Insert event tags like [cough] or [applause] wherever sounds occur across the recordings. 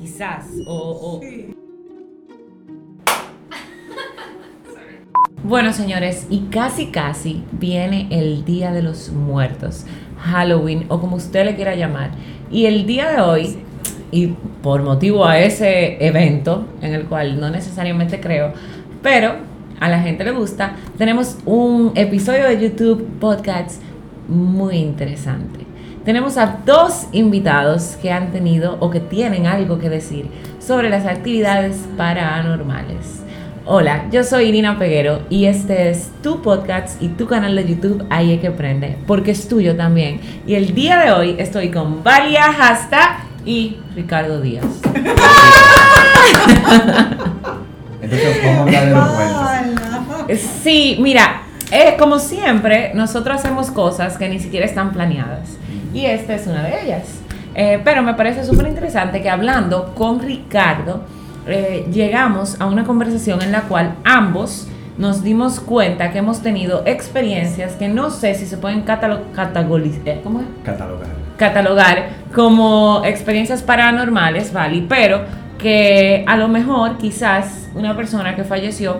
Quizás, o... [laughs] Bueno, señores, y casi casi viene el Día de los Muertos, Halloween o como usted le quiera llamar. Y el día de hoy, y por motivo a ese evento, en el cual no necesariamente creo, pero a la gente le gusta, tenemos un episodio de YouTube Podcast muy interesante. Tenemos a dos invitados que han tenido o que tienen algo que decir sobre las actividades paranormales. Hola, yo soy Irina Peguero y este es tu podcast y tu canal de YouTube Ahí que prende, porque es tuyo también. Y el día de hoy estoy con Valia Hasta y Ricardo Díaz. [laughs] Entonces a hablar de los [laughs] muertos. Sí, mira, eh, como siempre, nosotros hacemos cosas que ni siquiera están planeadas. Y esta es una de ellas. Eh, pero me parece súper interesante que hablando con Ricardo, eh, llegamos a una conversación en la cual ambos nos dimos cuenta que hemos tenido experiencias que no sé si se pueden ¿cómo es? Catalogar. catalogar como experiencias paranormales, ¿vale? Pero que a lo mejor quizás una persona que falleció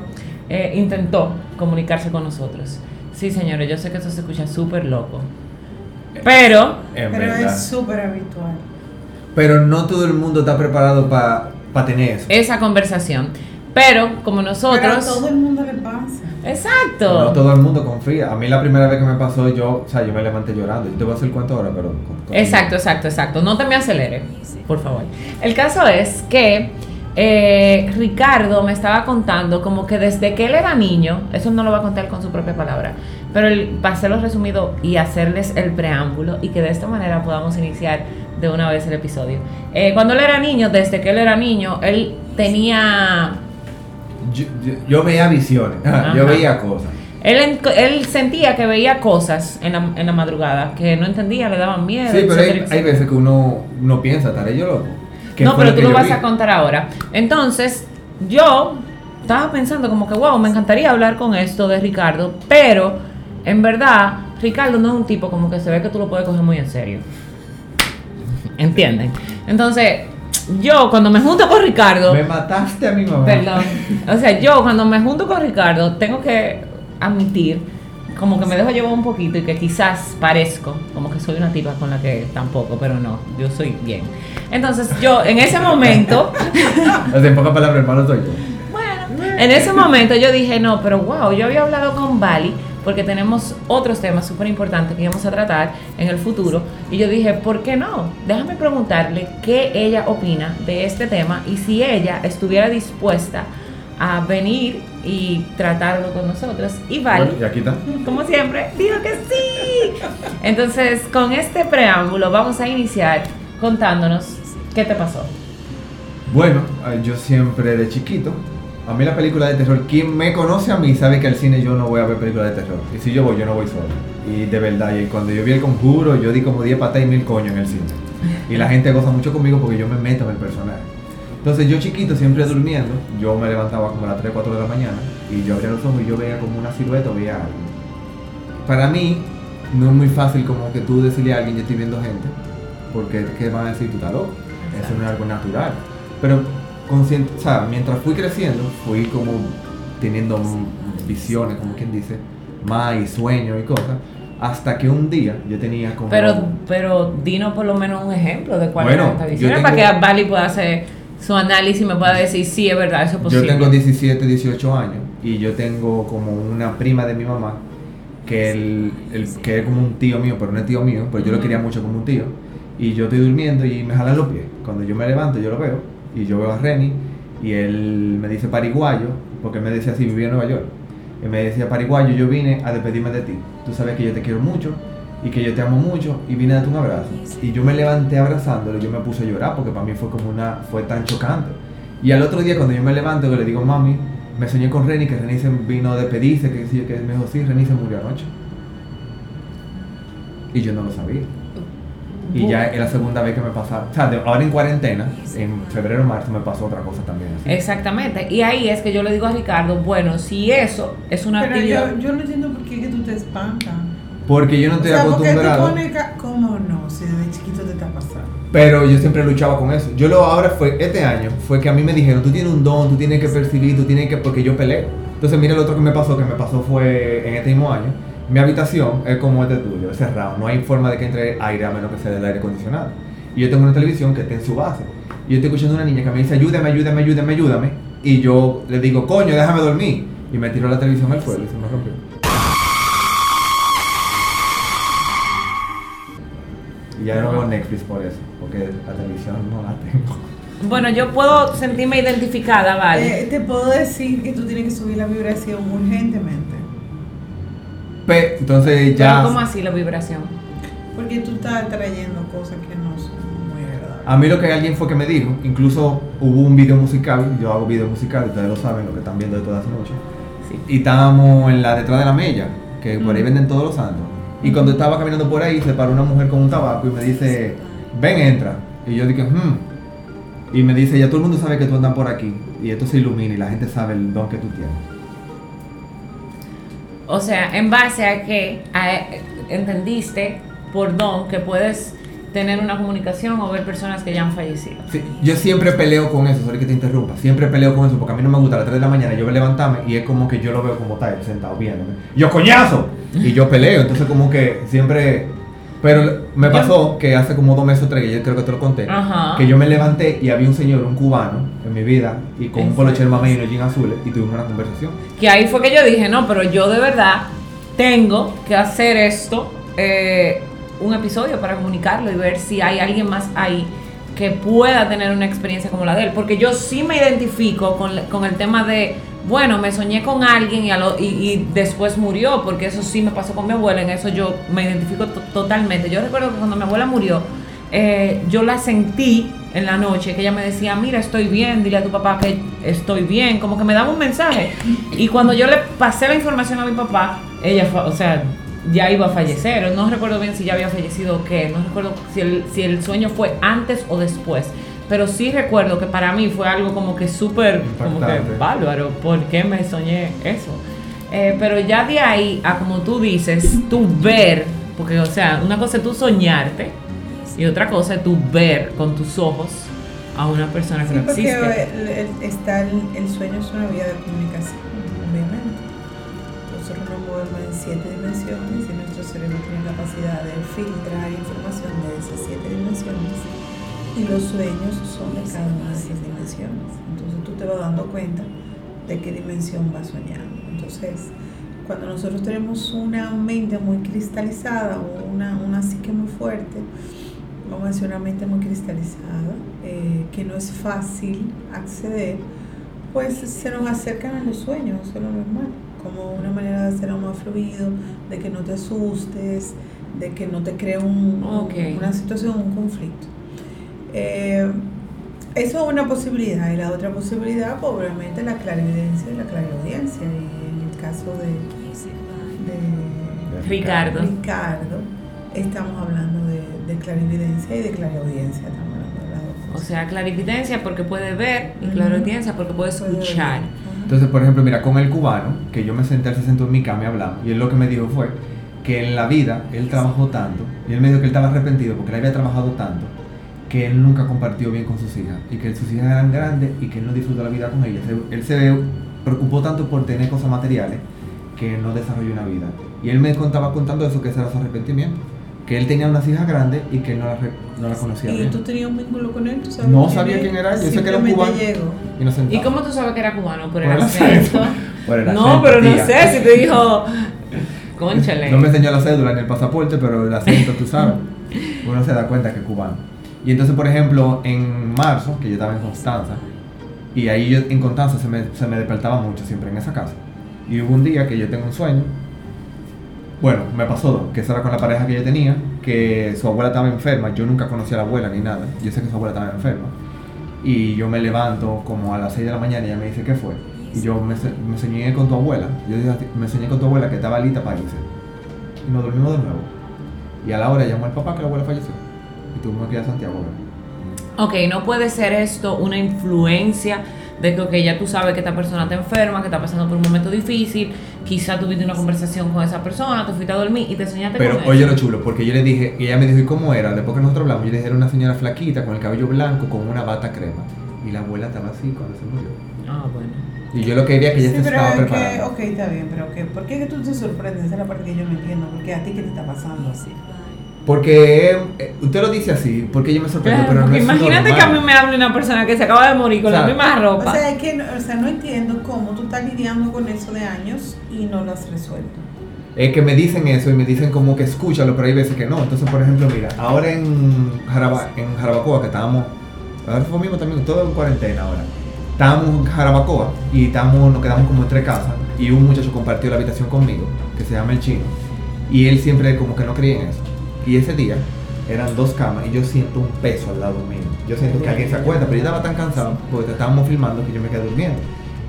eh, intentó comunicarse con nosotros. Sí, señores, yo sé que eso se escucha súper loco. Pero, En Pero verdad. es súper habitual. Pero no todo el mundo está preparado para tener eso. esa conversación. Pero, como Pero a nosotros... todo el mundo le pasa. Exacto. No todo el mundo confía. A mí la primera vez que me pasó, yo, o sea, yo me levanté llorando. Yo te voy a hacer el cuento ahora, pero... con- con- Exacto, exacto, exacto. No te me acelere, por favor. El caso es que eh, Ricardo me estaba contando como que desde que él era niño, eso no lo va a contar con su propia palabra, pero el, para hacerlo resumido y hacerles el preámbulo y que de esta manera podamos iniciar de una vez el episodio. Eh, cuando él era niño, desde que él era niño, él tenía Yo, yo- yo veía visiones. [laughs] Ajá. Yo veía cosas. Él, él sentía que veía cosas en la, en la madrugada que no entendía, le daban miedo. Sí, pero hay, hay veces que uno, uno piensa, ¿estaré yo loco? ¿Qué No, pero tú lo vas vi? a contar ahora. Entonces, yo estaba pensando como que, wow, me encantaría hablar con esto de Ricardo, pero en verdad, Ricardo no es un tipo como que se ve que tú lo puedes coger muy en serio. ¿Entienden? Entonces, yo cuando me junto con Ricardo... Me mataste a mi mamá. Perdón. O sea, yo cuando me junto con Ricardo tengo que admitir como que me dejo llevar un poquito y que quizás parezco como que soy una tipa con la que tampoco, pero no, yo soy bien. Entonces yo en ese momento, [laughs] en pocas palabras, hermano, soy yo. bueno, en ese momento yo dije, no, pero wow, yo había hablado con Bali porque tenemos otros temas súper importantes que íbamos a tratar en el futuro y yo dije, ¿por qué no? Déjame preguntarle qué ella opina de este tema y si ella estuviera dispuesta a venir y tratarlo con nosotros. Y Bali, Bueno, y aquí está. como siempre, dijo que sí. Entonces, con este preámbulo vamos a iniciar contándonos qué te pasó. Bueno, yo siempre de chiquito, a mí la película de terror, quien me conoce a mí sabe que al cine yo no voy a ver películas de terror. Y si yo voy, yo no voy solo. Y de verdad, y cuando yo vi el conjuro, yo di como 10 patas y mil coños en el cine. Y la [laughs] gente goza mucho conmigo porque yo me meto en el personaje. Entonces yo chiquito, siempre durmiendo, yo me levantaba como a las 3, 4 de la mañana y yo abría los ojos y yo veía como una silueta o veía algo. Para mí, no es muy fácil como que tú decirle a alguien, yo estoy viendo gente, porque ¿qué van a decir? Tú estás loco. Eso no es algo natural. Pero consciente, o sea, mientras fui creciendo, fui como teniendo visiones, como quien dice, más y sueños y cosas, hasta que un día yo tenía como... Pero, pero dinos por lo menos un ejemplo de cuál Bueno, era esta visión tengo- para que Bali pueda hacer su análisis me pueda decir si es verdad, eso es Yo posible. tengo 17, 18 años y yo tengo como una prima de mi mamá que, el, el- que es como un tío mío, pero no es tío mío, pero yo lo quería mucho como un tío. Y yo estoy durmiendo y me jalan los pies. Cuando yo me levanto, yo lo veo y yo veo a Reni y él me dice pariguayo, porque él me decía así, vivía en Nueva York. Y me decía pariguayo, yo vine a despedirme de ti. Tú sabes que yo te quiero mucho y que yo te amo mucho y vine a darte un abrazo. Y yo me levanté abrazándolo y yo me puse a llorar porque para mí fue como una, fue tan chocante. Y al otro día cuando yo me levanto que le digo, mami, me soñé con Reni, que Reni se vino a despedirse, que, sí, que me dijo, sí, Reni se murió anoche. Y yo no lo sabía. Y ya es la segunda vez que me pasa, o sea, de- ahora en cuarentena, en febrero marzo me pasó otra cosa también. así. Exactamente. Y ahí es que yo le digo a Ricardo, bueno, si eso es una Pero actividad. yo, yo no entiendo por qué que tú te espantas. Porque yo no estoy o sea, acostumbrado. ca- ¿Cómo no? Si desde chiquito te está pasando. Pero yo siempre luchaba con eso. Yo lo ahora fue, este año, fue que a mí me dijeron, tú tienes un don, tú tienes que percibir, tú tienes que, porque yo peleo. Entonces mira lo otro que me pasó, que me pasó fue en este mismo año. Mi habitación es como este tuyo, es cerrado. No hay forma de que entre aire a menos que sea del aire acondicionado. Y yo tengo una televisión que está en su base. Y yo estoy escuchando a una niña que me dice, ayúdame, ayúdame, ayúdame, ayúdame. Y yo le digo, coño, déjame dormir. Y me tiró la televisión al suelo y se me rompió. Ya no veo Netflix por eso, porque la televisión no la tengo. Bueno, yo puedo sentirme identificada, ¿vale? Eh, te puedo decir que tú tienes que subir la vibración urgentemente. Pe- entonces Pero ya... ¿Cómo así la vibración? Porque tú estás trayendo cosas que no son muy agradables. A mí lo que alguien fue que me dijo, incluso hubo un video musical, yo hago video musical, ustedes lo saben, lo que están viendo de todas las noches. Sí. Y estábamos en la detrás de la mella, que por ahí venden todos los santos. Y cuando estaba caminando por ahí, se paró una mujer con un tabaco y me dice, ven, entra. Y yo dije, hmm. Y me dice, ya todo el mundo sabe que tú andas por aquí. Y esto se ilumina y la gente sabe el don que tú tienes. O sea, en base a que entendiste por don que puedes tener una comunicación o ver personas que ya han fallecido. Sí, yo siempre peleo con eso, sorry que te interrumpa. Siempre peleo con eso porque a mí no me gusta a las 3 de la mañana yo levantarme y es como que yo lo veo como está él sentado viéndome. Yo, coñazo. Y yo peleo, entonces como que siempre... Pero me Yo- pasó que hace como dos meses o tres, que yo creo que te lo conté, Ajá. que yo me levanté y había un señor, un cubano, en mi vida, y con un ¿En polo serio? mamey y unos jeans azules, y tuvimos una conversación. Que ahí fue que yo dije, no, pero yo de verdad tengo que hacer esto, eh, un episodio para comunicarlo y ver si hay alguien más ahí que pueda tener una experiencia como la de él. Porque yo sí me identifico con, con el tema de, bueno, me soñé con alguien y, a lo- y, después murió, porque eso sí me pasó con mi abuela, en eso yo me identifico to- totalmente. Yo recuerdo que cuando mi abuela murió, eh, yo la sentí en la noche, que ella me decía, mira, estoy bien, dile a tu papá que estoy bien, como que me daba un mensaje. Y cuando yo le pasé la información a mi papá, ella, fue, o sea, ya iba a fallecer. No recuerdo bien si ya había fallecido o qué, no recuerdo si el, si el sueño fue antes o después. Pero sí recuerdo que para mí fue algo como que súper, como que bárbaro, ¿por qué me soñé eso? Eh, pero ya de ahí a como tú dices, tú ver, porque o sea, una cosa es tú soñarte y otra cosa es tú ver con tus ojos a una persona que Sí, no porque existe. el, el- está el, el sueño es una vía de comunicación, obviamente. Nosotros nos movemos en siete dimensiones cerebro tiene capacidad de filtrar información de esas siete dimensiones y los sueños son de cada una de esas dimensiones. Entonces tú te vas dando cuenta de qué dimensión vas soñando. Entonces, cuando nosotros tenemos una mente muy cristalizada o una, una psique muy fuerte, vamos a decir una mente muy cristalizada, eh, que no es fácil acceder, pues se nos acercan a los sueños, eso es lo normal, como una manera de hacerlo más fluido, de que no te asustes, de que no te cree un- una situación, un conflicto. Eh, eso es una posibilidad, y la otra posibilidad, pues, obviamente, la clarividencia y la clariaudiencia, y en el caso de, de Ricardo. Ricardo, estamos hablando de, de clarividencia y de clariaudiencia, estamos O sea, clarividencia porque puede ver y Ujú. clariaudiencia porque puede escuchar. Entonces, por ejemplo, mira, con el cubano, que yo me senté, él se sentó en mi cama y hablamos, y él lo que me dijo fue que en la vida él trabajó tanto, y él me dijo que él estaba arrepentido porque él había trabajado tanto, que él nunca compartió bien con sus hijas, y que sus hijas eran grandes y que él no disfrutó la vida con ellas. Él se preocupó tanto por tener cosas materiales que no desarrolló una vida. Y él me contaba contando eso, que ese era su arrepentimiento, que él tenía unas hijas grandes y que él no las no las conocía ¿Y bien. tú tenías un vínculo con él? ¿Tú sabes No sabía quién era, yo sé que era un cubano. Y nos ¿Y sentamos. cómo tú sabes que era cubano? Por el Por el acento. acento. [laughs] Por el no, acento, pero no tía. sé si te dijo. [laughs] Conchale. No me enseñó la cédula ni el pasaporte, pero el acento, tú sabes. [laughs] Uno se da cuenta que es cubano. Y entonces, por ejemplo, en marzo, que yo estaba en Constanza, y ahí yo en Constanza se me, se me despertaba mucho siempre en esa casa. Y hubo un día que yo tengo un sueño. Bueno, me pasó que eso era con la pareja que yo tenía, que su abuela estaba enferma. Yo nunca conocí a la abuela ni nada. Yo sé que su abuela estaba enferma. Y yo me levanto como a las 6 de la mañana y ella me dice, ¿qué fue? Y yo me, me soñé con tu abuela. Yo me soñé con tu abuela que estaba lista para irse. Y nos dormimos de nuevo. Y a la hora llamó el papá que la abuela falleció. Y tuvimos que ir a Santiago. ¿verdad? Ok, no puede ser esto una influencia de que ok, ya tú sabes que esta persona está enferma, que está pasando por un momento difícil, quizá tuviste una conversación con esa persona, te fuiste a dormir y te soñaste Pero con él. oye lo chulo, porque yo le dije, y ella me dijo, ¿y cómo era? Después que nosotros hablamos, yo le dije, era una señora flaquita, con el cabello blanco, con una bata crema. Y la abuela estaba así cuando se murió. Ah, bueno. Y yo lo que quería que ella Sí, se pero estaba es que, preparando. ok, está bien, pero que, ¿por qué que tú te sorprendes? Esa es la parte que yo no entiendo, porque a ti qué te está pasando. Porque eh, usted lo dice así, porque yo me sorprendo, Claro, pero no es imagínate que a mí me hable una persona que se acaba de morir con O sea, la misma O ropa. sea, es que, no- o sea, no entiendo cómo tú estás lidiando con eso de años y no lo has resuelto. Es que me dicen eso y me dicen como que escúchalo, pero hay veces que no. Entonces, por ejemplo, mira, ahora en, Jaraba, en Jarabacoa, que estábamos, ahora fue mismo también, todo en cuarentena ahora. Estábamos en Jarabacoa y estábamos, nos quedamos como en tres casas y un muchacho compartió la habitación conmigo, que se llama el chino, y él siempre como que no creía en eso. Y ese día eran dos camas y yo siento un peso al lado mío. Yo siento que alguien se acuerda, pero yo estaba tan cansado porque estábamos filmando que yo me quedé durmiendo.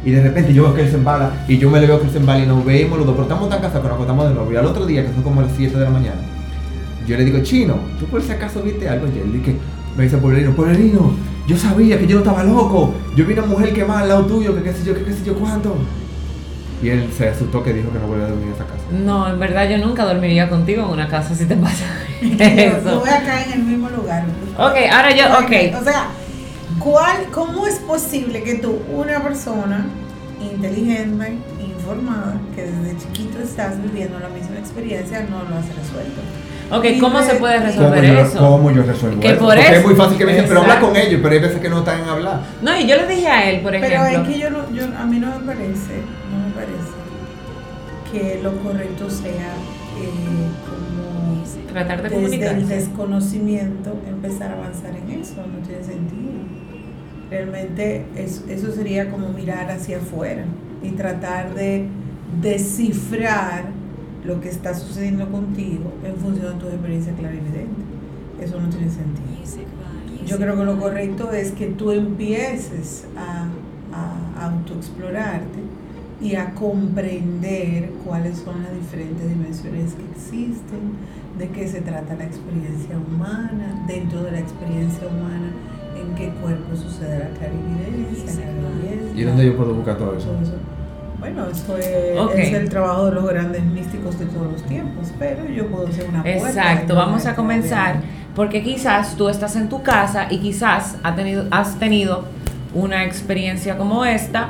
Y de repente yo veo que él se embala y yo me le veo que él se embala y nos vemos los dos, pero estamos tan cansados que nos acostamos de nuevo. Y al otro día, que son como las 7 de la mañana, yo le digo, Chino, ¿tú por si acaso viste algo? Y él dice, me dice Pueblerino, Pueblerino, yo sabía que yo no estaba loco. Yo vi una mujer quemada al lado tuyo, que qué sé yo, que qué sé yo cuánto. Y él se asustó que dijo que no volvía a dormir en esa casa. No, en verdad yo nunca dormiría contigo en una casa si te pasa [laughs] Yo eso. voy a caer en el mismo lugar. Ok, ahora yo, ok. O sea, ¿cuál, ¿cómo es posible que tú, una persona inteligente, informada, que desde chiquito estás viviendo la misma experiencia, no lo has resuelto? Ok, ¿cómo se puede ¿Cómo resolver yo, eso? ¿Cómo yo resuelvo Que eso? por Porque eso- es muy fácil que me dicen, pero habla con ellos, pero hay veces que no están en hablar. No, y yo le dije a él, por Pero ejemplo. es que yo, no, yo a mí no me parece, parece que lo correcto sea eh, como Tratar de desde el desconocimiento empezar a avanzar en eso, no tiene sentido. Realmente es- eso sería como mirar hacia afuera y tratar de descifrar lo que está sucediendo contigo en función de tu experiencia clarividente. Eso no tiene sentido. Yo creo que lo correcto es que tú empieces a, a autoexplorarte y a comprender cuáles son las diferentes dimensiones que existen, de qué se trata la experiencia humana, dentro de la experiencia humana, en qué cuerpo sucede la clarividencia, la belleza. ¿Y dónde yo puedo buscar todo eso? todo eso. Bueno, eso es, Ok. es el trabajo de los grandes místicos de todos los tiempos, pero yo puedo ser una puerta. Exacto, vamos a comenzar porque quizás tú estás en tu casa y quizás ha tenido, has tenido una experiencia como esta,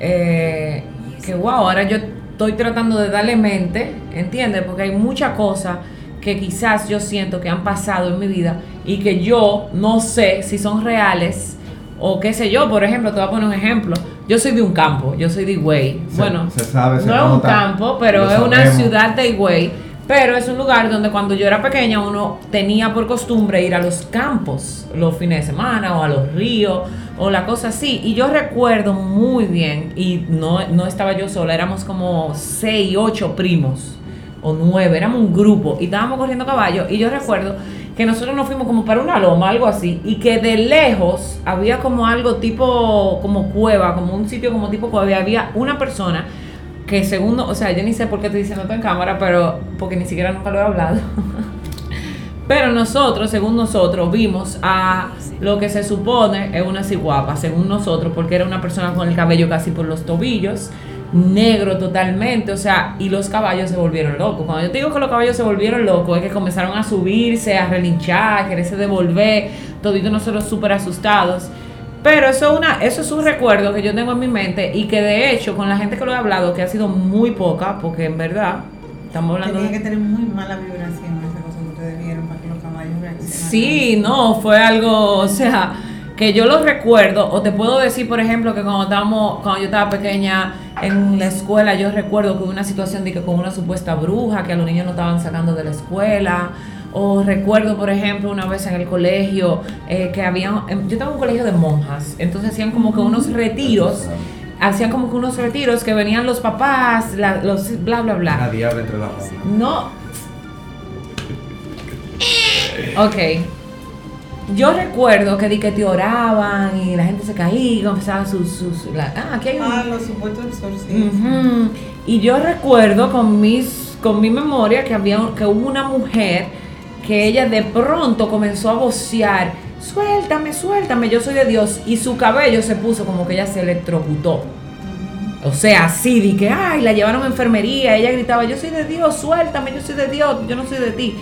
eh, que wow, ahora yo estoy tratando de darle mente, ¿entiendes? Porque hay muchas cosas que quizás yo siento que han pasado en mi vida y que yo no sé si son reales o qué sé yo, por ejemplo, te voy a poner un ejemplo. Yo soy de un campo, yo soy de Higüey. Bueno, se sabe, se no es un campo, pero es una ciudad de Higüey. Pero es un lugar donde cuando yo era pequeña uno tenía por costumbre ir a los campos los fines de semana o a los ríos o la cosa así. Y yo recuerdo muy bien, y no, no estaba yo sola, éramos como seis, ocho primos o nueve, éramos un grupo y estábamos corriendo caballo. Y yo recuerdo que nosotros nos fuimos como para una loma, algo así, y que de lejos había como algo tipo, como cueva, como un sitio como tipo cueva, había una persona que según, o sea, yo ni sé por qué estoy diciendo esto en cámara, pero porque ni siquiera nunca lo he hablado. [laughs] pero nosotros, según nosotros, vimos a lo que se supone es una ciguapa, según nosotros, porque era una persona con el cabello casi por los tobillos, negro totalmente, o sea, y los caballos se volvieron locos. Cuando yo te digo que los caballos se volvieron locos, es que comenzaron a subirse, a relinchar, a quererse devolver, toditos nosotros súper asustados. Pero eso es, una, eso es un recuerdo que yo tengo en mi mente y que de hecho con la gente que lo he hablado, que ha sido muy poca, porque en verdad estamos hablando Tenía de... que tener muy mala vibración esa cosa que ustedes vieron para que los caballos reaccionaran. Sí, no, fue algo, o sea, que yo lo recuerdo, o te puedo decir, por ejemplo, que cuando estábamos, cuando yo estaba pequeña en la escuela, yo recuerdo que hubo una situación de que con una supuesta bruja, que a los niños no estaban sacando de la escuela, o recuerdo, por ejemplo, una vez en el colegio, eh, que había, em, yo estaba en un colegio de monjas, entonces hacían como que unos retiros, hacían como que unos retiros que venían los papás, la- los bla, bla, bla. La diabla entre las. No. Ok. Yo recuerdo que di que te oraban y la gente se caía, empezaba sus... sus la- ah, aquí hay un... Ah, los supuestos exorcismos. Ujú. Y yo recuerdo con mis con mi memoria que había que hubo una mujer que ella de pronto comenzó a vocear suéltame, suéltame, yo soy de Dios. Y su cabello se puso como que ella se electrocutó. O sea, así, de que, ay, la llevaron a enfermería, ella gritaba, yo soy de Dios, suéltame, yo soy de Dios, yo no soy de ti.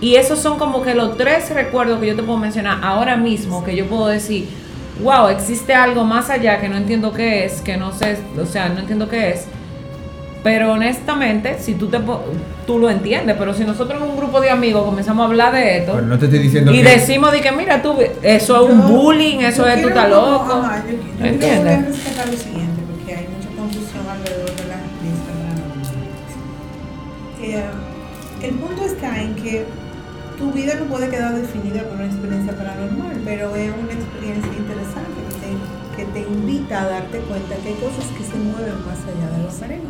Y esos son como que los tres recuerdos que yo te puedo mencionar ahora mismo, que yo puedo decir, wow, existe algo más allá que no entiendo qué es, que no sé, o sea, no entiendo qué es. Pero honestamente, si tú te tú lo entiendes, pero si nosotros en un grupo de amigos comenzamos a hablar de esto Pero no te estoy diciendo y que- decimos de que mira tú eso es un bullying, eso es tú estás loco. ajá, yo, yo lo siguiente, porque hay mucha confusión alrededor de. Eh, el punto está en que tu vida no puede quedar definida por una experiencia paranormal, pero es una experiencia interesante que te, que te invita a darte cuenta que hay cosas que se mueven más allá de lo aparente.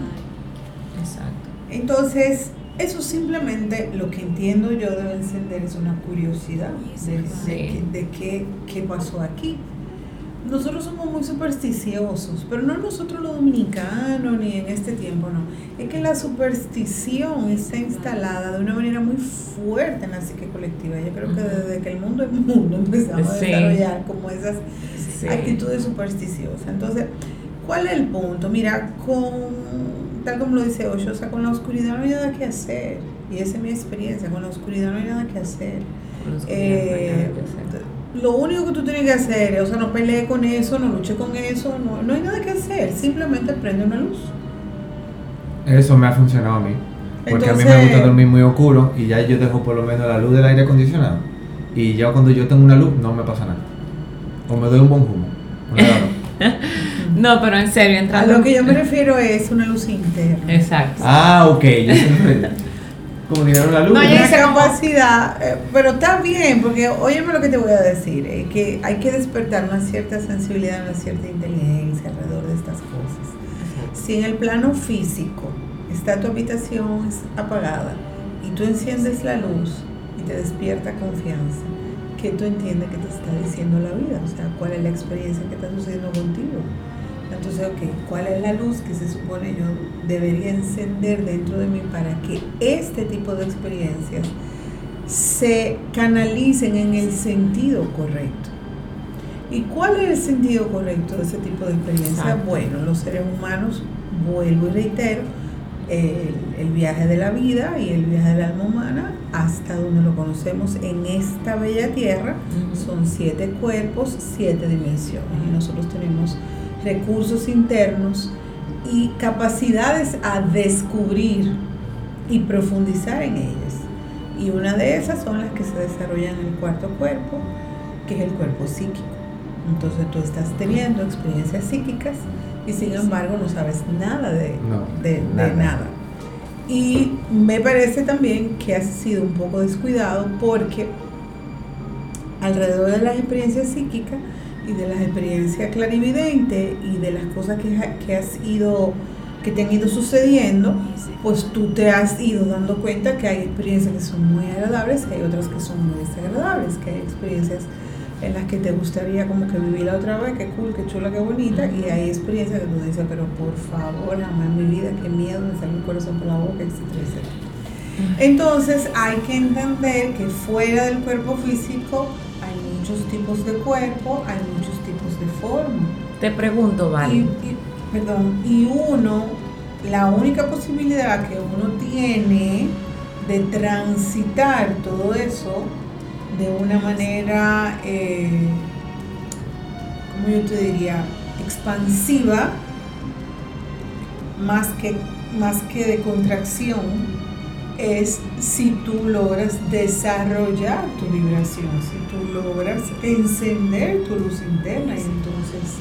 Exacto. Entonces, eso simplemente lo que entiendo yo debe encender es una curiosidad de, de qué- de qué, qué pasó aquí. Nosotros somos muy supersticiosos, pero no nosotros los dominicanos ni en este tiempo, no. Es que la superstición está instalada de una manera muy fuerte en la psique colectiva. Yo creo que desde que el mundo es mundo empezamos a desarrollar como esas Sí. actitudes supersticiosas. Entonces, ¿cuál es el punto? Mira, con, tal como lo dice Osho, o sea, con la oscuridad no hay nada que hacer. Y esa es mi experiencia, con la oscuridad no hay nada que hacer. Los Eh, lo único que tú tienes que hacer es, o sea, no pelees con eso, no luches con eso, no, no hay nada que hacer, simplemente prende una luz. Eso me ha funcionado a mí. Porque a mí me Entonces- gusta dormir muy oscuro y ya yo dejo por lo menos la luz del aire acondicionado. Y ya cuando yo tengo una luz no me pasa nada. O me doy un buen humo. [laughs] No, pero en serio, A entrando. lo que yo me refiero es una luz interna. Exacto. ah, ok. Yo. Como dijeron la luz. No, dice capacidad, eh, pero está bien, porque óyeme lo que te voy a decir, es que hay que despertar una cierta sensibilidad, una cierta inteligencia alrededor de estas cosas. Si en el plano físico está tu habitación apagada y tú enciendes la luz y te despierta confianza, ¿qué tú entiendes que te está diciendo la vida? O sea, ¿cuál es la experiencia que está sucediendo contigo? Entonces, ok, ¿cuál es la luz que se supone yo debería encender dentro de mí para que este tipo de experiencias se canalicen en el sentido correcto? ¿Y cuál es el sentido correcto de ese tipo de experiencia? Exacto. Bueno, los seres humanos, vuelvo y reitero, el, el viaje de la vida y el viaje del alma humana hasta donde lo conocemos en esta bella tierra son siete cuerpos, siete dimensiones y nosotros tenemos recursos internos y capacidades a descubrir y profundizar en ellas. Y una de esas son las que se desarrollan en el cuarto cuerpo, que es el cuerpo psíquico. Entonces tú estás teniendo experiencias psíquicas y sin embargo no sabes nada de, No, de, de nada. nada. Y me parece también que has sido un poco descuidado porque alrededor de las experiencias psíquicas y de las experiencias clarividentes y de las cosas que, que has ido que te han ido sucediendo, pues tú te has ido dando cuenta que hay experiencias que son muy agradables y hay otras que son muy desagradables, que hay experiencias en las que te gustaría como que vivirla otra vez, qué cool, qué chula, qué bonita, y hay experiencias que tú dices, pero por favor, jamás en mi vida, qué miedo, me sale el corazón por la boca, etcétera, etcétera. Entonces hay que entender que fuera del cuerpo físico muchos tipos de cuerpo, hay muchos tipos de forma. Te pregunto, Vale. y- perdón, y uno, la única posibilidad que uno tiene de transitar todo eso de una manera, eh, ¿cómo yo te diría? Expansiva, más que, más que de contracción, es si tú logras desarrollar tu vibración, si tú logras encender tu luz interna y entonces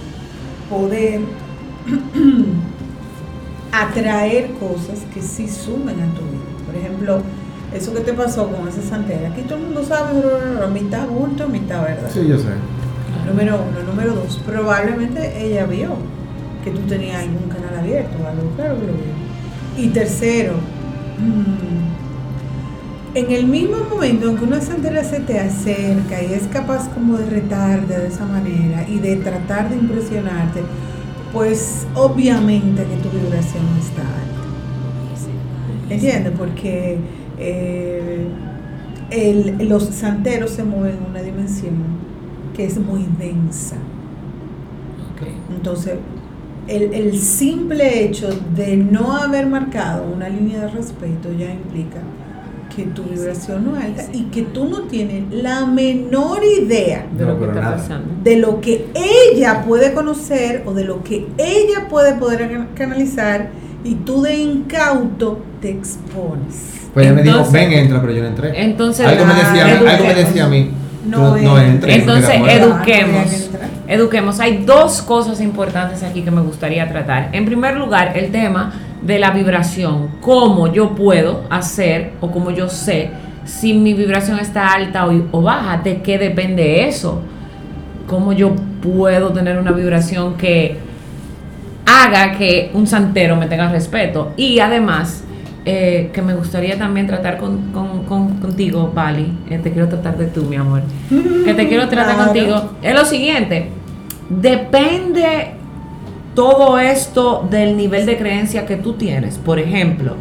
poder [clears throat] atraer cosas que sí sumen a tu vida. Por ejemplo, eso que te pasó con esa santera. Aquí todo el mundo sabe, mitad bulto, mitad verdad. Sí, yo sé. Número uno. Número dos, probablemente ella vio que tú tenías algún canal abierto algo, claro que lo vio. Y tercero, mm, en el mismo momento en que una santera se te acerca y es capaz como de retarte de esa manera y de tratar de impresionarte, pues obviamente que tu vibración está alta. ¿Entiendes? Porque eh, el- los santeros se mueven en una dimensión que es muy densa. Entonces, el, el simple hecho de no haber marcado una línea de respeto ya implica que tu vibración no es alta y que tú no tienes la menor idea De No, lo que está nada. pasando. de lo que ella puede conocer o de lo que ella puede poder can- canalizar y tú de incauto te expones. Pues ella me dijo, ven, entra, pero yo no entré. Entonces, algo, me decía, ah, algo me decía a mí. No no entres. Entonces, eduquemos. Eduquemos. Hay dos cosas importantes aquí que me gustaría tratar. En primer lugar, el tema de la vibración. Cómo yo puedo hacer o cómo yo sé si mi vibración está alta o, o baja. ¿De qué depende eso? ¿Cómo yo puedo tener una vibración que haga que un santero me tenga respeto? Y además, eh, que me gustaría también tratar con, con- con- contigo, Pali. Eh, te quiero tratar de tú, mi amor. Que te quiero tratar Claro. contigo. Es lo siguiente. Depende todo esto del nivel de creencia que tú tienes. Por ejemplo,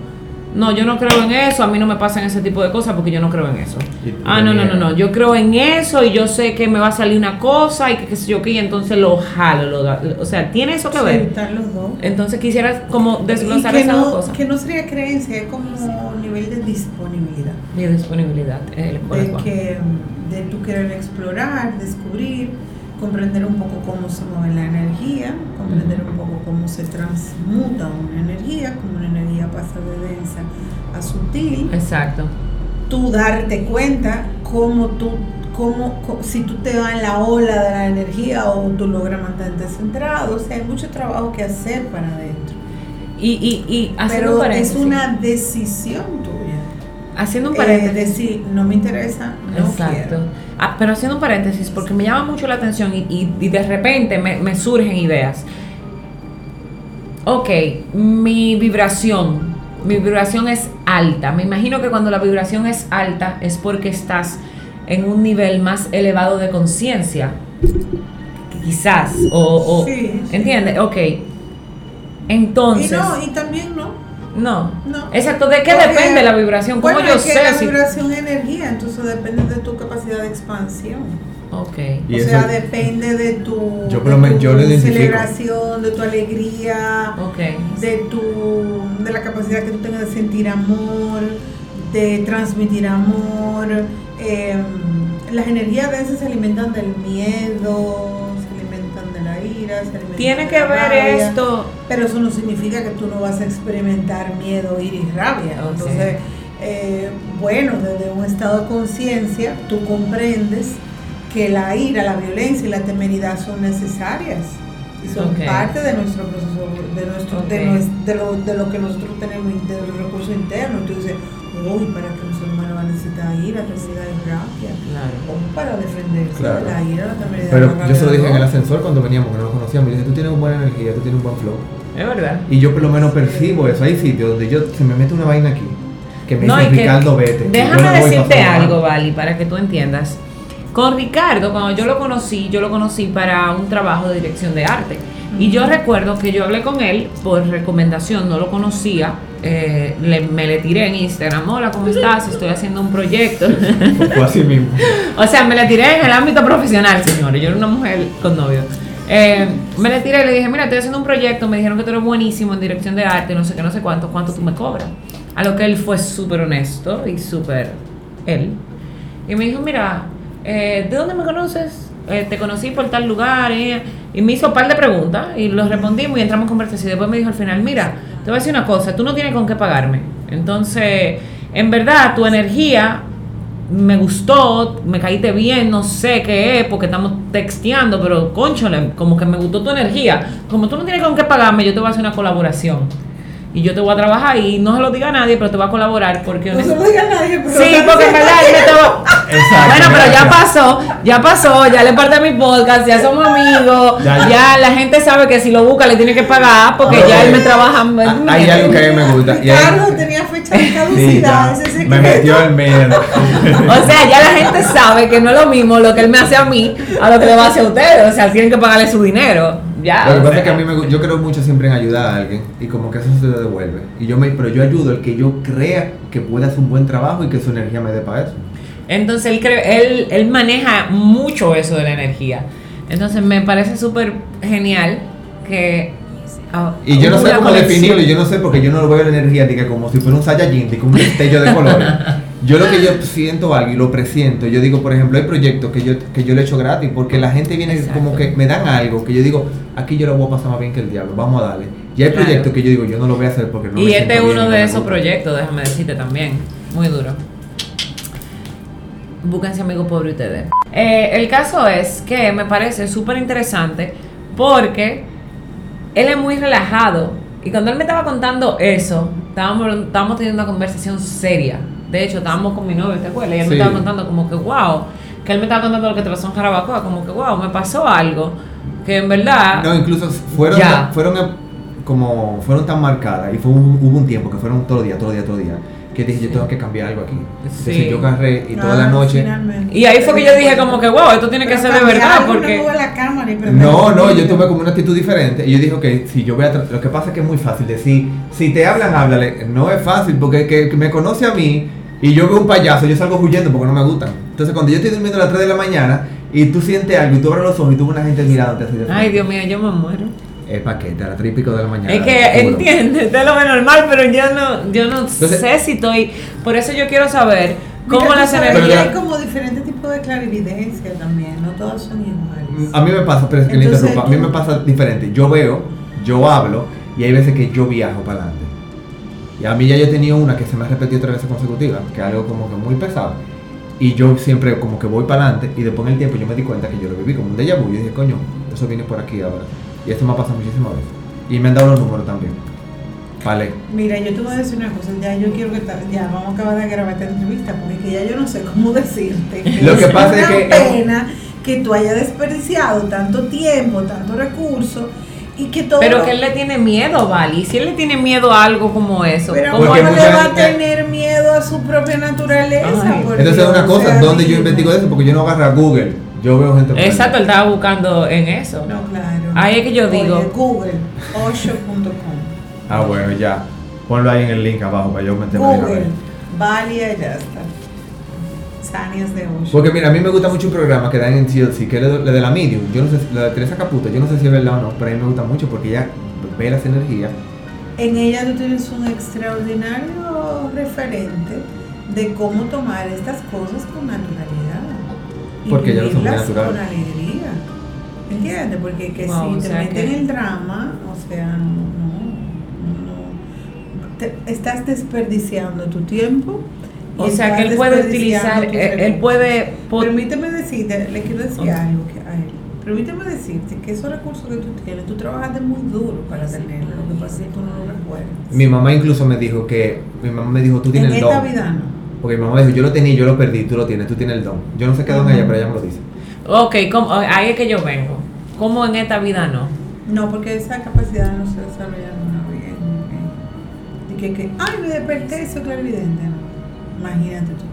no, yo no creo en eso, a mí no me pasan ese tipo de cosas porque yo no creo en eso. Ah, no, no, no, no, yo creo en eso y yo sé que me va a salir una cosa y que qué sé yo qué, y entonces lo jalo. lo o sea, tiene eso que Sí, ver. los dos. Entonces quisiera como desglosar esas dos no, cosas. que no sería creencia, es como nivel de disponibilidad. Mi disponibilidad. de el cual. que de tú querer explorar, descubrir, comprender un poco cómo se mueve la energía, comprender un poco cómo se transmuta una energía, cómo una energía pasa de densa a sutil, Exacto. tú darte cuenta cómo tú cómo, si tú te vas en la ola de la energía o tú logras mantenerte centrado, o sea, hay mucho trabajo que hacer para adentro. Y, y, y Pero es una decisión tuya. Haciendo un Eh, paréntesis. decir, no me interesa, no Exacto. quiero. Ah, pero haciendo un paréntesis, porque me llama mucho la atención y, y- y de repente me, me surgen ideas. Ok, mi vibración, mi vibración es alta. Me imagino que cuando la vibración es alta es porque estás en un nivel más elevado de conciencia. Quizás, o, o- Sí, sí. ¿entiendes? Ok. Entonces, Y no, y también no. No. No. Exacto, ¿de qué Porque, depende la vibración? ¿Cómo bueno, yo es que sé la si... vibración es energía, entonces depende de tu capacidad de expansión. Ok. Y o eso- sea, depende de tu, Yo de tu yo celebración, de tu alegría, Ok. de tu de la capacidad que tú tengas de sentir amor, de transmitir amor. Eh, las energías a veces se alimentan del miedo, Tiene que ver rabia. esto. Pero eso no significa que tú no vas a experimentar miedo, ira y rabia. Entonces, eh, bueno, desde un estado de conciencia, tú comprendes que la ira, la violencia y la temeridad son necesarias y son parte de nuestro proceso, de, nuestro, de, de lo, de lo que nosotros tenemos, de los recursos internos. Uy, ¿para qué un ser humano va a necesitar ira, temeridad y rabia? Claro. ¿Cómo para defenderse Claro. de la ira, la temeridad Pero la yo se lo dije en el ascensor cuando veníamos, que no nos conocíamos. Y dije, tú tienes una buena energía, tú tienes un buen flow. Es verdad. Y yo por lo menos percibo eso. Hay sitios donde yo se me mete una vaina aquí. Que me No, dice y que- Ricardo, vete. Déjame no decirte algo, Vali, para que tú entiendas. Con Ricardo, cuando yo lo conocí, yo lo conocí para un trabajo de dirección de arte. Y yo recuerdo que yo hablé con él por recomendación, no lo conocía. eh, le- me le tiré en Instagram, hola, ¿cómo estás? Estoy haciendo un proyecto. [laughs] Fue así mismo. O sea, me la tiré en el ámbito profesional, señores. Yo era una mujer con novio. Eh, me la tiré y le dije, mira, estoy haciendo un proyecto, me dijeron que tú eres buenísimo en dirección de arte, no sé qué, no sé cuánto, cuánto tú me cobras. A lo que él fue súper honesto y súper él. Y me dijo, mira, eh, ¿de dónde me conoces? Eh, te conocí por tal lugar. eh". Y me hizo un par de preguntas y los respondimos y entramos en conversación. Y después me dijo al final, mira, te voy a decir una cosa, tú no tienes con qué pagarme. Entonces, en verdad, tu energía me gustó, me caíste bien, no sé qué es, porque estamos texteando, pero conchole, como que me gustó tu energía. Como tú no tienes con qué pagarme, yo te voy a hacer una colaboración. Y yo te voy a trabajar y no se lo diga a nadie, pero te voy a colaborar porque... No se lo diga a nadie, pero Sí, porque en verdad él me estaba... Exacto. Bueno, pero ya pasó, ya pasó, ya le parte a mi podcast, ya somos amigos, Ya, ya, ya. la gente sabe que si lo busca le tiene que pagar porque No, ya él me trabaja. Ah, Hay algo que a mí me gusta. y hay- Ricardo tenía fecha de [laughs] caducidad, ese. Me metió el miedo. [laughs] O sea, ya la gente sabe que no es lo mismo lo que él me hace a mí a lo que le va a hacer a ustedes. O sea, tienen que pagarle su dinero. Ya. Lo que pasa sea. es que a mí me, yo creo mucho siempre en ayudar a alguien y como que eso se devuelve. Y yo me, pero yo ayudo al que yo crea que puede hacer un buen trabajo y que su energía me dé para eso. Entonces él, cree, él, él maneja mucho eso de la energía. Entonces me parece súper genial que... ah, Y yo no sé cómo conexión. definirlo, yo no sé porque yo no lo veo la energía, diga como si fuera un Saiyajin, diga un destello de colores. [laughs] Yo lo que yo siento algo y lo presiento, yo digo, por ejemplo, hay proyectos que yo, que yo le he hecho gratis porque la gente viene Exacto. como que me dan algo que yo digo, aquí yo lo voy a pasar más bien que el diablo, vamos a darle. Y hay Claro. proyectos que yo digo, yo no lo voy a hacer porque no y me este es uno de esos proyectos, déjame decirte también. Muy duro. Búsquense amigo pobre ustedes. Eh, el caso es que me parece súper interesante porque él es muy relajado. Y cuando él me estaba contando eso, estábamos, estábamos teniendo una conversación seria. De hecho, estábamos con mi novio, ¿te acuerdas? Y él Sí. me estaba contando como que, wow, que él me estaba contando lo que te pasó en Jarabacoa, como que, wow, me pasó algo que en verdad... No, incluso fueron, Ya. fueron como, fueron tan marcadas y fue un- hubo un tiempo que fueron todo el día, todo el día, todo el día, que dije, yo tengo que cambiar algo aquí. Entonces Sí. yo agarré y toda Ah, la noche... finalmente. Y ahí fue que yo dije como que, wow, esto tiene que ser de verdad, porque... no la cámara y No, no, yo tuve como una actitud diferente y yo dije, ok, si yo voy a... Lo que pasa es que es muy fácil decir, si te hablan, háblale. No es fácil porque que, que me conoce a mí y yo veo un payaso, yo salgo huyendo porque no me gustan. Entonces cuando yo estoy durmiendo a las 3 de la mañana y tú sientes algo y tú abres los ojos y tú ves una gente mirándote así de Ay, Dios mío, yo me muero. Es paquete, a las 3 y pico de la mañana. Es que entiende, usted lo ve normal, pero yo no, yo no Entonces- sé si estoy. Por eso yo quiero saber cómo las energías. hay como diferentes tipos de clarividencia también, no todas son iguales. A mí me pasa, pero es que le Entonces, interrumpa, a mí me pasa diferente. Yo veo, yo hablo y hay veces que yo viajo para adelante. Y a mí ya yo he tenido una que se me ha repetido tres veces consecutivas, que es algo como que muy pesado. Y yo siempre como que voy para adelante y después en el tiempo yo me di cuenta que yo lo viví como un déjà vu. Y dije, coño, eso viene por aquí ahora. Y esto me ha pasado muchísimas veces. Y me han dado los números también. Vale. Mira, yo te voy a decir una cosa, ya yo quiero que ya vamos a acabar de grabar esta entrevista porque que ya yo no sé cómo [laughs] decirte. Lo que pasa una es que- pena que tú hayas desperdiciado tanto tiempo, tanto recurso y que todo Pero que él le tiene miedo, Vali. Si él le tiene miedo a algo como eso, pero ¿cómo Porque ¿cómo mucha le va a tener miedo a su propia naturaleza? Ay. Entonces Dios? una cosa, ¿dónde yo investigo eso? Porque yo no agarro a Google. Yo veo gente. Exacto, él estaba buscando en eso. No, claro. Ahí es que yo Oye, digo- Google, osho.com. Ah, bueno, ya. Ponlo ahí en el link abajo para yo meterme Google. Valia, ya está. Sanias de Osho. Porque mira, a mí me gusta mucho un programa que dan en TLC, que es el de de la Medium. Yo no sé, la de Teresa Caputo, yo no sé si es verdad o no, pero a mí me gusta mucho porque ella ve las energías. En ella tú tienes un extraordinario referente de cómo tomar estas cosas con naturalidad. Porque ya lo son muy vivirlas natural. con alegría. ¿Entiendes? Porque que Wow, si te meten que- en el drama, o sea, no, no, no. Te- estás desperdiciando tu tiempo. y O sea que él puede utilizar, tus él, puede. Permíteme decirte, le quiero decir algo que a él. Permíteme decirte que esos recursos que tú tienes, tú trabajaste muy duro para tenerlos. Lo que pasa es que tú no lo recuerdas. Mi mamá incluso me dijo que, mi mamá me dijo, tú en tienes el esta vida no. Porque mi mamá dijo, yo lo tenía y yo lo perdí, tú lo tienes, tú tienes el don. Yo no sé qué don Ajá. ella, pero ella me lo dice. Ok, ¿cómo- ahí es que yo vengo. ¿Cómo en esta vida no? No, porque esa capacidad no se desarrolla en una vida. en- en- Y que, que, ay, me desperté, soy clarividente. No. Imagínate tú.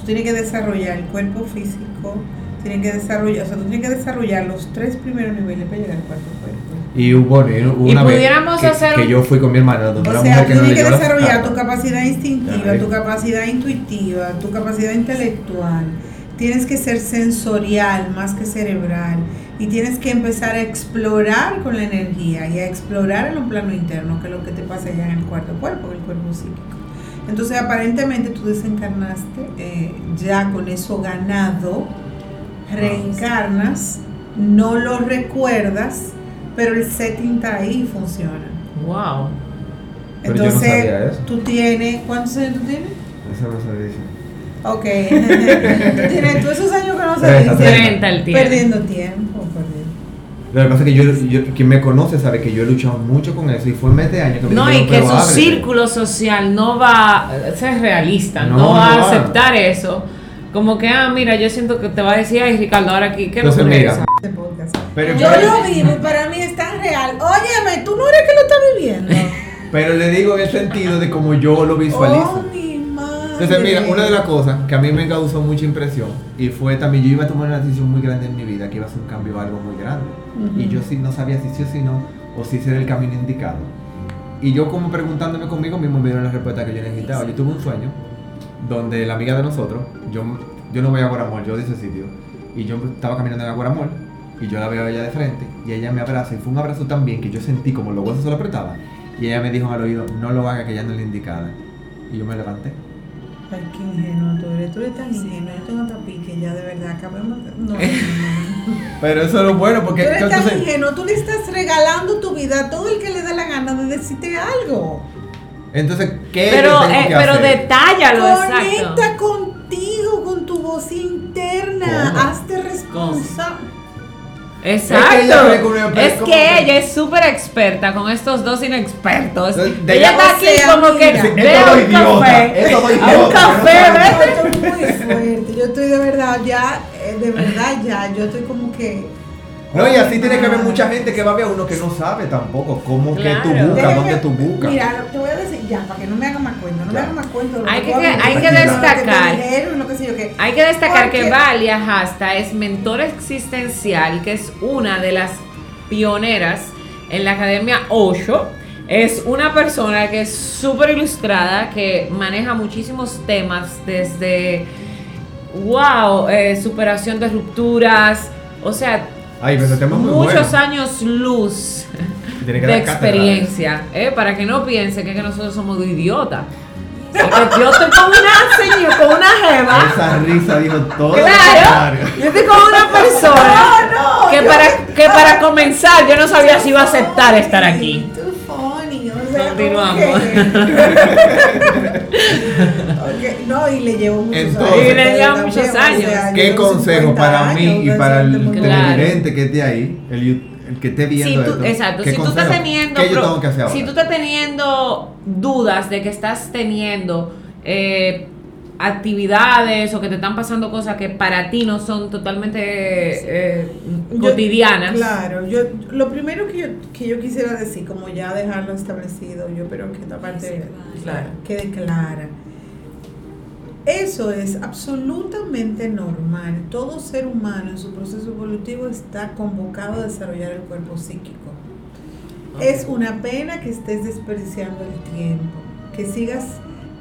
Tú tienes que desarrollar el cuerpo físico, tienes que desarrollar, o sea, tú tienes que desarrollar los tres primeros niveles para llegar al cuarto cuerpo. Y hubo, bueno, hubo Y una vez que, hacer que yo fui con mi hermana, donde O una sea, mujer que no tienes que leyó las desarrollar tu capacidad instintiva, tu capacidad intuitiva, tu capacidad intelectual. Tienes que ser sensorial más que cerebral. Y tienes que empezar a explorar con la energía y a explorar en un plano interno, que es lo que te pasa ya en el cuarto cuerpo, el cuerpo psíquico. Entonces, aparentemente tú desencarnaste eh, ya con eso ganado, reencarnas, no lo recuerdas, pero el setting está ahí y funciona. Wow. Pero yo no Entonces, sabía eso. tú tienes, ¿cuántos años tú tienes? Eso no se dice. Ok, [laughs] tú tienes tú esos años que no se dicen, treinta el tiempo. perdiendo tiempo, perdiendo. Lo que pasa es que yo, yo- quien me conoce sabe que yo he luchado mucho con eso y fue en de años que me No, y que "Pero su ábrete". círculo social no va a ser realista, no, No, va no a va. aceptar eso. Como que, ah, mira, yo siento que te va a decir, ay, Ricardo, ahora aquí, ¿qué Entonces, mira? Este. Pero, Yo lo vivo y para mí es tan real. Óyeme, tú no eres que lo estás viviendo. [laughs] pero le digo en el sentido de como yo lo visualizo. Oh, mi madre. Entonces, mira, una de las cosas que a mí me causó mucha impresión y fue también, yo iba a tomar una decisión muy grande en mi vida, que iba a ser un cambio algo muy grande. Y yo sí no sabía si sí o si no, o si ese era el camino indicado. Y yo como preguntándome conmigo mismo me dieron la respuesta que yo necesitaba. Yo tuve un sueño donde la amiga de nosotros, yo yo no voy a Guaramol, yo de ese sitio. Y yo estaba caminando en Guaramol y yo la veo a ella de frente y ella me abraza y fue un abrazo tan bien que yo sentí como los huesos se lo apretaban. Y ella me dijo al oído, no lo haga que ella no es la indicada. Y yo me levanté. Ay, qué ingenuo tú eres. Tú eres tan ingenuo. Yo tengo otra pique ya, de verdad. Acabemos. No, no, no. [laughs] Pero eso es lo bueno porque Tú eres tan entonces- ingenuo. Tú le estás regalando tu vida a todo el que le dé la gana de decirte algo. Entonces ¿qué Pero, tengo eh, que pero hacer? detállalo, Conecta exacto. contigo, con tu voz interna. ¿Cómo? Hazte responsable. Exacto. Es que ella Es como que que- ella es súper experta con estos dos inexpertos. De ella está aquí como que ve un idiota, café. un café. Yo estoy muy fuerte. Yo estoy de verdad ya, eh, de verdad ya. Yo estoy como que. No, y así tiene que haber mucha gente que va a ver a uno que no sabe tampoco cómo que tú Claro. buscas, Déjame- dónde tú buscas. Mira, te voy a decir ya, para que no me hagan más cuento, no Ya. me hagan más cuento. de lo Hay tú que- hay que destacar. dijeron, lo que sé yo qué. Hay que destacar que Valia Hasta es mentor existencial, que es una de las pioneras en la Academia Osho. Es una persona que es súper ilustrada, que maneja muchísimos temas desde, wow, eh, superación de rupturas, o sea, Ay, pero ese tema es muy muchos bueno. años luz de experiencia, ¿eh? para que no piense que, que nosotros somos de idiotas. Porque yo estoy con una señora, con una jeva. Esa risa dijo todo Claro, yo estoy con una persona [laughs] No, no, que para, que para comenzar yo no sabía si iba a aceptar estar aquí. Continuamos. [laughs] No, y le llevo muchos Entonces- años. Y le también, muchos o sea, años. ¿Qué consejo 50 para mí años, y para el. Claro. televidente que esté ahí, el, el que esté viendo Si tú, esto? exacto, ¿qué si tú estás consejo? teniendo ¿Qué yo pro- tengo que hacer ahora? si tú estás teniendo dudas de que estás teniendo eh, actividades o que te están pasando cosas que para ti no son totalmente eh, Yo- cotidianas. Claro, yo lo primero que yo, que yo quisiera decir, como ya dejarlo establecido, yo espero que esta parte Claro. quede clara. Eso es absolutamente normal. Todo ser humano en su proceso evolutivo está convocado a desarrollar el cuerpo psíquico. Es una pena que estés desperdiciando el tiempo, que sigas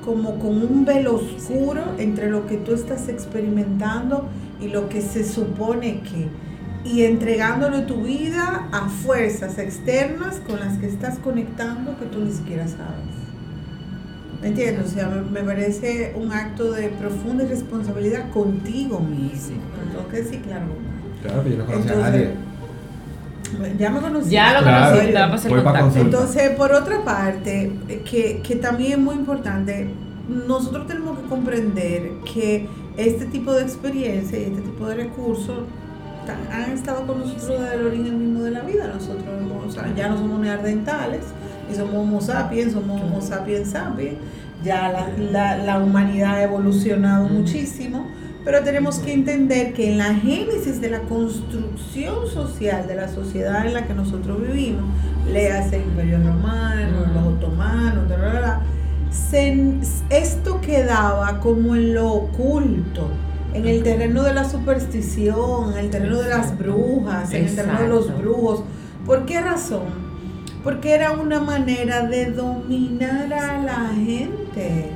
como con un velo oscuro entre lo que tú estás experimentando y lo que se supone que, y entregándole tu vida a fuerzas externas con las que estás conectando que tú ni siquiera sabes. ¿Me entiendes? O sea, me, me parece un acto de profunda irresponsabilidad contigo mismo. Tengo que decir claro. Claro, pero yo no conocía a Entonces, nadie. Ya me conocí. Ya lo Claro. conocí, te va a pasar el Voy pa' contacto. consulta. Entonces, por otra parte, que, que también es muy importante, nosotros tenemos que comprender que este tipo de experiencia y este tipo de recursos han estado con nosotros desde el origen mismo de la vida. Nosotros o sea, ya no somos neandertales, y somos homo sapiens, somos homo sapiens sapiens. Ya la, la, la humanidad ha evolucionado muchísimo, pero tenemos que entender que en la génesis de la construcción social de la sociedad en la que nosotros vivimos, le hace el Imperio Romano, los otomanos, ta, ta, ta, se- esto quedaba como en lo oculto, en el terreno de la superstición, en el terreno de las brujas, en el terreno de los brujos. ¿Por qué razón? Porque era una manera de dominar a la gente.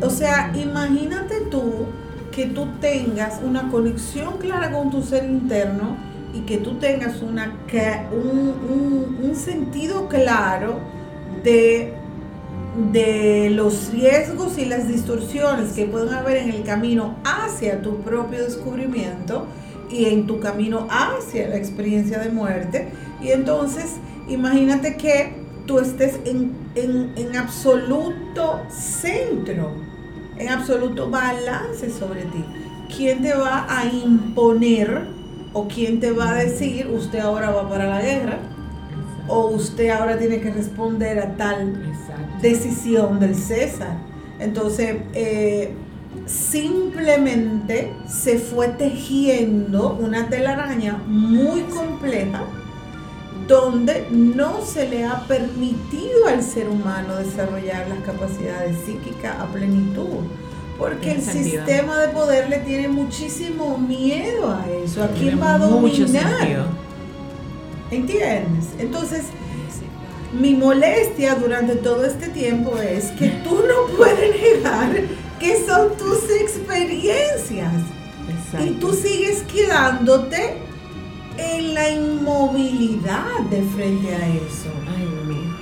O sea, imagínate tú que tú tengas una conexión clara con tu ser interno y que tú tengas una, un- un sentido claro de, de los riesgos y las distorsiones que pueden haber en el camino hacia tu propio descubrimiento y en tu camino hacia la experiencia de muerte. Y entonces, imagínate que tú estés en, en, en absoluto centro, en absoluto balance sobre ti. ¿Quién te va a imponer o quién te va a decir, usted ahora va para la guerra? O usted ahora tiene que responder a tal Exacto. decisión del César. Entonces, eh, simplemente se fue tejiendo una telaraña muy compleja donde no se le ha permitido al ser humano desarrollar las capacidades psíquicas a plenitud. Porque el sistema de poder le tiene muchísimo miedo a eso. ¿A quién va a dominar? ¿Entiendes? Entonces, mi molestia durante todo este tiempo es que [laughs] tú no puedes negar que son tus experiencias. Y tú sigues quedándote en la inmovilidad de frente a eso. Ay, mío.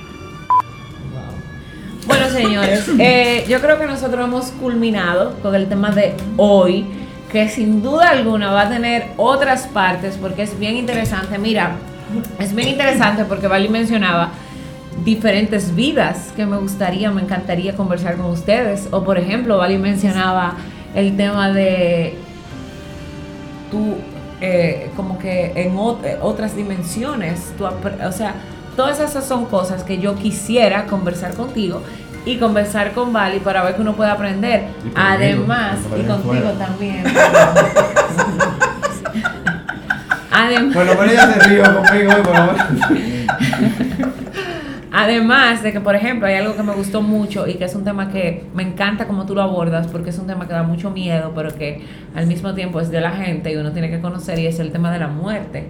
Bueno, señores, [coughs] eh, yo creo que nosotros hemos culminado con el tema de hoy, que sin duda alguna va a tener otras partes porque es bien interesante. Mira, es bien interesante porque Vali mencionaba diferentes vidas que me gustaría, me encantaría conversar con ustedes. O por ejemplo, Vali mencionaba el tema de tú, eh, como que en ot- eh, otras dimensiones, tú o sea, todas esas son cosas que yo quisiera conversar contigo y conversar con Vali para ver que uno puede aprender. Y Además, y contigo fuera. también. [laughs] Además, lo menos ella se río conmigo por. Además de que, por ejemplo, hay algo que me gustó mucho y que es un tema que me encanta como tú lo abordas, porque es un tema que da mucho miedo, pero que al mismo tiempo es de la gente y uno tiene que conocer, y es el tema de la muerte.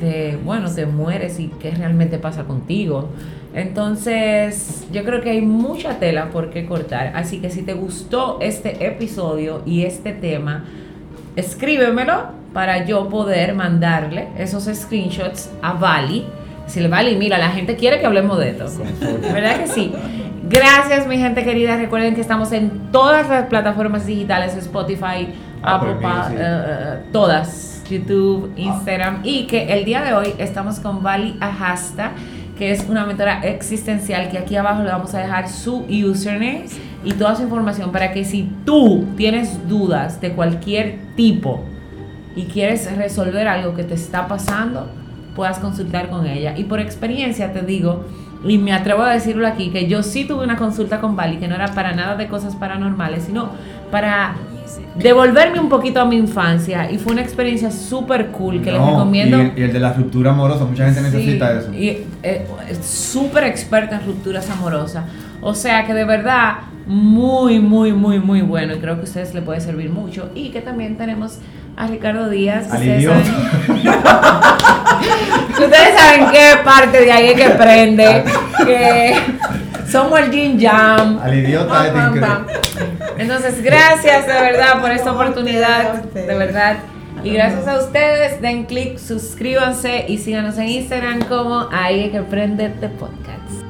De, bueno, te mueres y qué realmente pasa contigo. Entonces, yo creo que hay mucha tela por qué cortar. Así que si te gustó este episodio y este tema, escríbemelo para yo poder mandarle esos screenshots a Vali. Decirle, Vali, mira, la gente quiere que hablemos de esto. ¿Verdad que sí? Gracias, mi gente querida. Recuerden que estamos en todas las plataformas digitales: Spotify, Apple, eh, eh, todas, YouTube, Instagram. Y que el día de hoy estamos con Vali Ajasta, que es una mentora existencial. Que aquí abajo le vamos a dejar su username y toda su información para que si tú tienes dudas de cualquier tipo y quieres resolver algo que te está pasando, puedas consultar con ella. Y por experiencia te digo, y me atrevo a decirlo aquí, que yo sí tuve una consulta con Bali, que no era para nada de cosas paranormales, sino para devolverme un poquito a mi infancia. Y fue una experiencia súper cool que les No, recomiendo. Y el, y el de la ruptura amorosa, mucha gente necesita Sí, eso. Y eh, es súper experta en rupturas amorosas. O sea que de verdad, muy, muy, muy, muy bueno. Y creo que a ustedes le puede servir mucho. Y que también tenemos a Ricardo Díaz. Al [laughs] ustedes saben- Ustedes saben qué parte de ahí es que prende. Que somos el Jin Jam. Al idiota Pam, este pam, increíble. pam. Entonces, gracias de verdad por esta oportunidad. De verdad. Y gracias a ustedes, den click, suscríbanse y síganos en Instagram como ahí que prende este podcast.